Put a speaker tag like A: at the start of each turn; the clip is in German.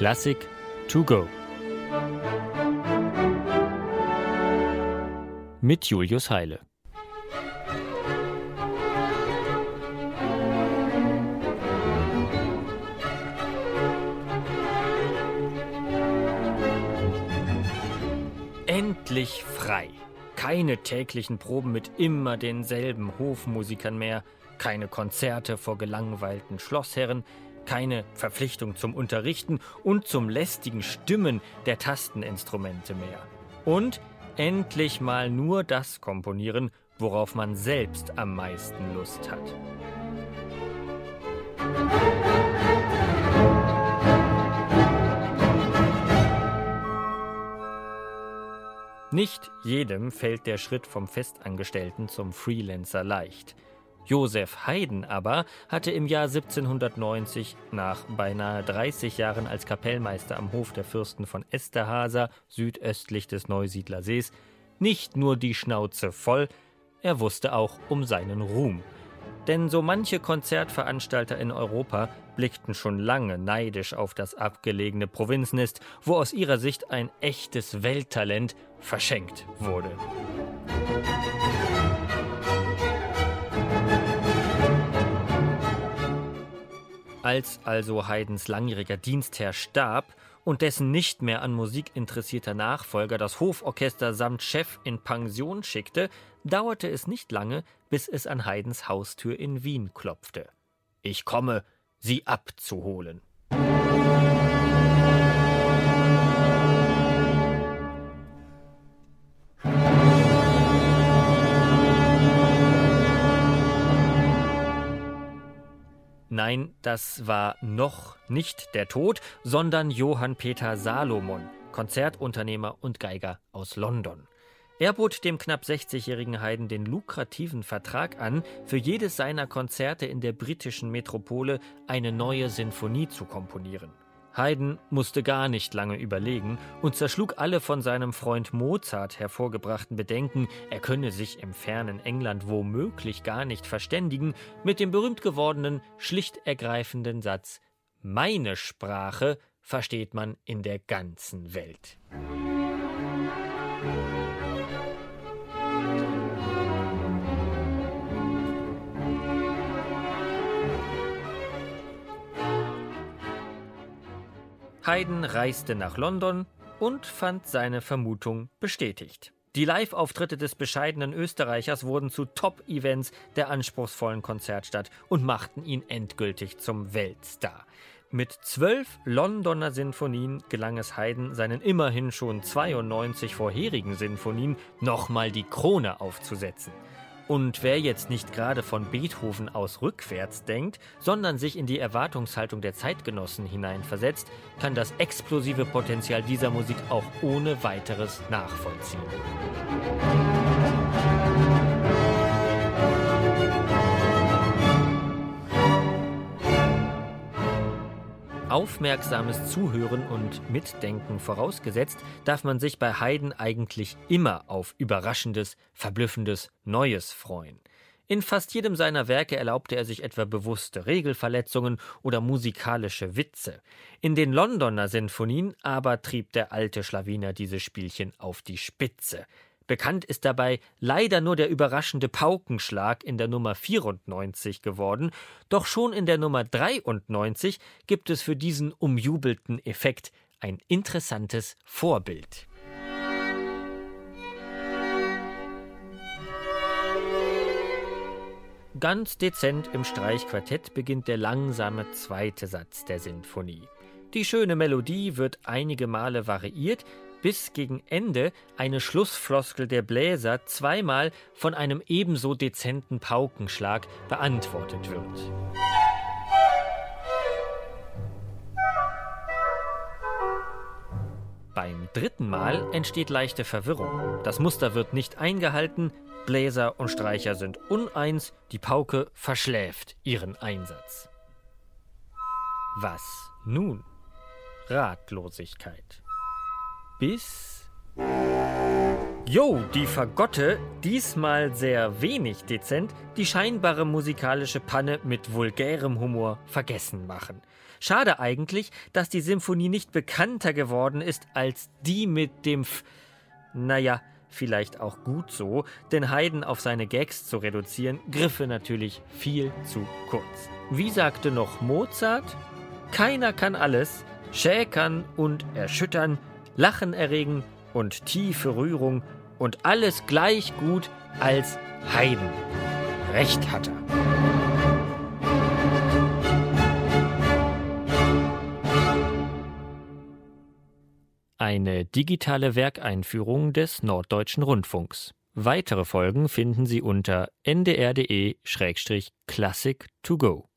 A: Klassik to go. Mit Julius Heile. Endlich frei. Keine täglichen Proben mit immer denselben Hofmusikern mehr, keine Konzerte vor gelangweilten Schlossherren, keine Verpflichtung zum Unterrichten und zum lästigen Stimmen der Tasteninstrumente mehr. Und endlich mal nur das komponieren, worauf man selbst am meisten Lust hat. Nicht jedem fällt der Schritt vom Festangestellten zum Freelancer leicht. Josef Haydn aber hatte im Jahr 1790 nach beinahe 30 Jahren als Kapellmeister am Hof der Fürsten von Esterhaser südöstlich des Neusiedler Sees nicht nur die Schnauze voll, er wusste auch um seinen Ruhm. Denn so manche Konzertveranstalter in Europa blickten schon lange neidisch auf das abgelegene Provinznest, wo aus ihrer Sicht ein echtes Welttalent verschenkt wurde. Als also Haydns langjähriger Dienstherr starb und dessen nicht mehr an Musik interessierter Nachfolger das Hoforchester samt Chef in Pension schickte, dauerte es nicht lange, bis es an Haydns Haustür in Wien klopfte. Ich komme, Sie abzuholen. Nein, das war noch nicht der Tod, sondern Johann Peter Salomon, Konzertunternehmer und Geiger aus London. Er bot dem knapp 60-jährigen Haydn den lukrativen Vertrag an, für jedes seiner Konzerte in der britischen Metropole eine neue Sinfonie zu komponieren. Haydn musste gar nicht lange überlegen und zerschlug alle von seinem Freund Mozart hervorgebrachten Bedenken, er könne sich im fernen England womöglich gar nicht verständigen, mit dem berühmt gewordenen, schlicht ergreifenden Satz Meine Sprache versteht man in der ganzen Welt. Haydn reiste nach London und fand seine Vermutung bestätigt. Die Live-Auftritte des bescheidenen Österreichers wurden zu Top-Events der anspruchsvollen Konzertstadt und machten ihn endgültig zum Weltstar. Mit zwölf Londoner Sinfonien gelang es Haydn, seinen immerhin schon 92 vorherigen Sinfonien nochmal die Krone aufzusetzen. Und wer jetzt nicht gerade von Beethoven aus rückwärts denkt, sondern sich in die Erwartungshaltung der Zeitgenossen hineinversetzt, kann das explosive Potenzial dieser Musik auch ohne weiteres nachvollziehen. Aufmerksames Zuhören und Mitdenken vorausgesetzt, darf man sich bei Haydn eigentlich immer auf Überraschendes, Verblüffendes, Neues freuen. In fast jedem seiner Werke erlaubte er sich etwa bewusste Regelverletzungen oder musikalische Witze. In den Londoner Sinfonien aber trieb der alte Schlawiner diese Spielchen auf die Spitze. Bekannt ist dabei leider nur der überraschende Paukenschlag in der Nummer 94 geworden, doch schon in der Nummer 93 gibt es für diesen umjubelten Effekt ein interessantes Vorbild. Ganz dezent im Streichquartett beginnt der langsame zweite Satz der Sinfonie. Die schöne Melodie wird einige Male variiert, bis gegen Ende eine Schlussfloskel der Bläser zweimal von einem ebenso dezenten Paukenschlag beantwortet wird. Beim dritten Mal entsteht leichte Verwirrung. Das Muster wird nicht eingehalten, Bläser und Streicher sind uneins, die Pauke verschläft ihren Einsatz. Was nun? Ratlosigkeit bis Jo, die Fagotte, diesmal sehr wenig dezent, die scheinbare musikalische Panne mit vulgärem Humor vergessen machen. Schade eigentlich, dass die Symphonie nicht bekannter geworden ist als die mit dem F. Naja, vielleicht auch gut so, denn Haydn auf seine Gags zu reduzieren, griffe natürlich viel zu kurz. Wie sagte noch Mozart? Keiner kann alles, schäkern und erschüttern, Lachen erregen und tiefe Rührung und alles gleich gut als Haydn. Recht hat er. Eine digitale Werkeinführung des Norddeutschen Rundfunks. Weitere Folgen finden Sie unter ndr.de-classic to go.